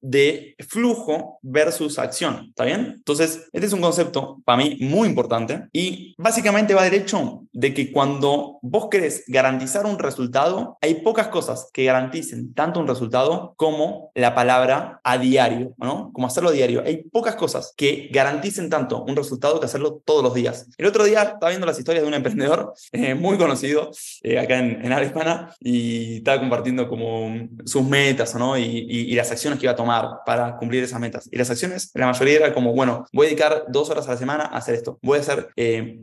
de flujo versus acción, ¿está bien? Entonces, este es un concepto para mí muy importante y básicamente va derecho de que cuando vos querés garantizar un resultado, hay pocas cosas que garanticen tanto un resultado como la palabra a diario, ¿no? Como hacerlo a diario. Hay pocas cosas que garanticen tanto un resultado que hacerlo todos los días. El otro día estaba viendo las historias de un emprendedor eh, muy conocido eh, acá en, en Hispana y estaba compartiendo como sus metas, ¿no? Y, y, las acciones que iba a tomar para cumplir esas metas. Y las acciones, la mayoría era como, bueno, voy a dedicar dos horas a la semana a hacer esto. Voy a hacer eh,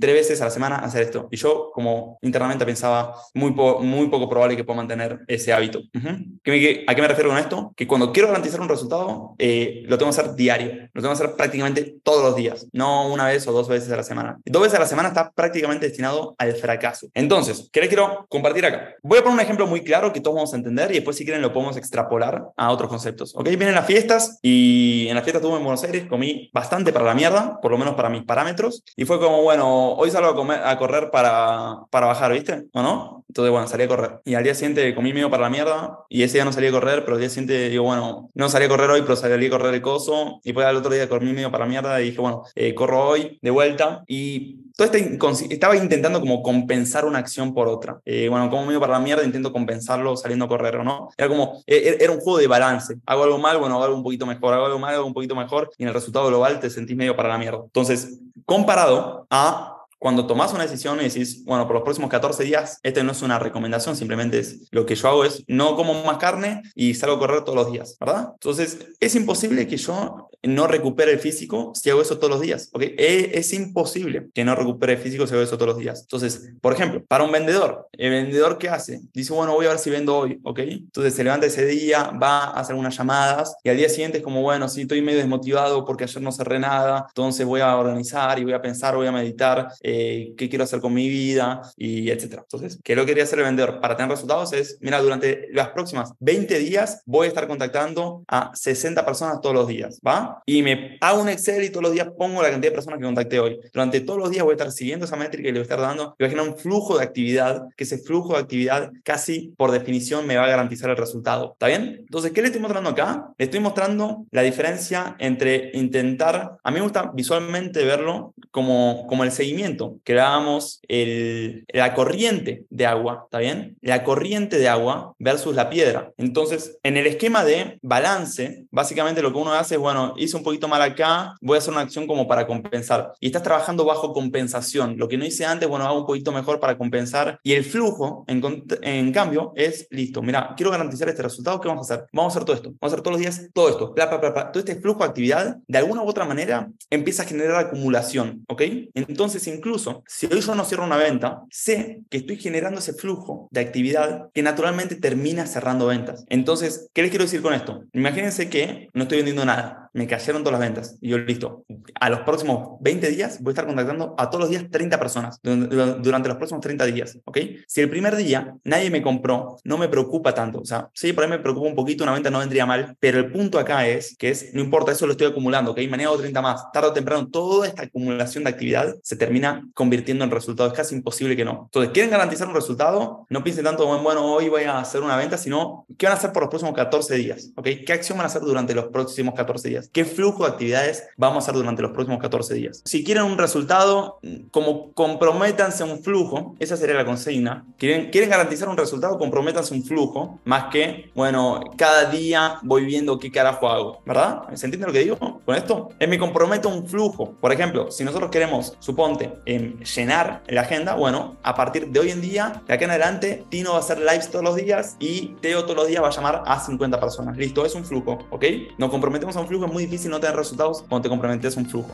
tres veces a la semana a hacer esto. Y yo como internamente pensaba, muy, muy poco probable que pueda mantener ese hábito. ¿A qué me refiero con esto? Que cuando quiero garantizar un resultado, eh, lo tengo que hacer diario. Lo tengo que hacer prácticamente todos los días. No una vez o dos veces a la semana. Dos veces a la semana está prácticamente destinado al fracaso. Entonces, ¿qué les quiero compartir acá? Voy a poner un ejemplo muy claro que todos vamos a entender y después si quieren lo podemos extrapolar a otros conceptos. Ok, vienen las fiestas y en las fiestas estuve en Buenos Aires, comí bastante para la mierda, por lo menos para mis parámetros, y fue como, bueno, hoy salgo a, comer, a correr para, para bajar, ¿viste? ¿O no? Entonces, bueno, salí a correr. Y al día siguiente comí medio para la mierda y ese día no salí a correr, pero al día siguiente digo, bueno, no salí a correr hoy, pero salí a correr el coso. Y después al otro día comí medio para la mierda y dije, bueno, eh, corro hoy de vuelta. Y todo este, estaba intentando como compensar una acción por otra. Eh, bueno, como medio para la mierda, intento compensarlo saliendo a correr, ¿o no? Era como, e, e, era un juego de balance. Hago algo mal, bueno, hago algo un poquito mejor, hago algo mal, hago un poquito mejor, y en el resultado global te sentís medio para la mierda. Entonces, comparado a cuando tomas una decisión y decís, bueno, por los próximos 14 días, este no es una recomendación, simplemente es lo que yo hago es no como más carne y salgo a correr todos los días, ¿verdad? Entonces, es imposible que yo no recupere el físico si hago eso todos los días, ¿ok? E, es, imposible que no recupere el físico si hago eso todos los días. Entonces, por ejemplo, para un vendedor, el vendedor ¿qué hace? Dice, bueno, voy a ver si vendo hoy, ¿ok? Entonces se levanta ese día, va a hacer unas llamadas y al día siguiente es como, bueno, si estoy medio desmotivado porque ayer no cerré nada, entonces voy a organizar y voy a pensar, voy a meditar eh, qué quiero hacer con mi vida y etcétera. Entonces, ¿qué lo quería hacer el vendedor para tener resultados? Es, mira, durante las próximas 20 días voy a estar contactando a 60 personas todos los días, ¿va? Y me hago un Excel y todos los días pongo la cantidad de personas que contacté hoy. Durante todos los días voy a estar siguiendo esa métrica y le voy a estar dando, generar un flujo de actividad, que ese flujo de actividad casi por definición me va a garantizar el resultado. ¿Está bien? Entonces, ¿qué le estoy mostrando acá? Le estoy mostrando la diferencia entre intentar, a mí me gusta visualmente verlo como, como el seguimiento que dábamos el, la corriente de agua, ¿está bien? La corriente de agua versus la piedra. Entonces, en el esquema de balance, básicamente lo que uno hace es, bueno, hice un poquito mal acá, voy a hacer una acción como para compensar. Y estás trabajando bajo compensación. Lo que no hice antes, bueno, hago un poquito mejor para compensar. Y el flujo, en, en cambio, es listo. Mira, quiero garantizar este resultado, ¿qué vamos a hacer? Vamos a hacer todo esto. Vamos a hacer todos los días todo esto. Todo este flujo de actividad, de alguna u otra manera, empieza a generar acumulación, ¿ok? Entonces, incluso si hoy yo no cierro una venta, sé que estoy generando ese flujo de actividad que naturalmente termina cerrando ventas. Entonces, ¿qué les quiero decir con esto? Imagínense que no estoy vendiendo nada, me cayeron todas las ventas y yo listo. A los próximos 20 días voy a estar contactando a todos los días 30 personas durante los próximos 30 días, ¿ok? Si el primer día nadie me compró, no me preocupa tanto. O sea, sí, por ahí me preocupa un poquito, una venta no vendría mal, pero el punto acá es que es, no importa, eso lo estoy acumulando, ¿ok? Mañana hago 30 más, tarde o temprano, toda esta acumulación de actividad se termina convirtiendo en resultados. Es casi imposible que no. Entonces, ¿quieren garantizar un resultado? No piensen tanto, bueno, bueno, hoy voy a hacer una venta, sino ¿qué van a hacer por los próximos 14 días? ¿Ok? ¿Qué acción van a hacer durante los próximos 14 días? ¿Qué flujo de actividades vamos a hacer durante los próximos 14 días? Si quieren un resultado, como comprométanse un flujo, esa sería la consigna. ¿Quieren, quieren garantizar un resultado? Comprométanse un flujo, más que, bueno, cada día voy viendo qué carajo hago, ¿verdad? ¿Se entiende lo que digo con esto? Es me comprometo un flujo. Por ejemplo, si nosotros queremos, suponte, en llenar la agenda, bueno, a partir de hoy en día, de acá en adelante, Tino va a hacer lives todos los días y Teo todos los días va a llamar a 50 personas. Listo, es un flujo, ¿ok? Nos comprometemos a un flujo, muy difícil no tener resultados cuando te comprometes a un flujo.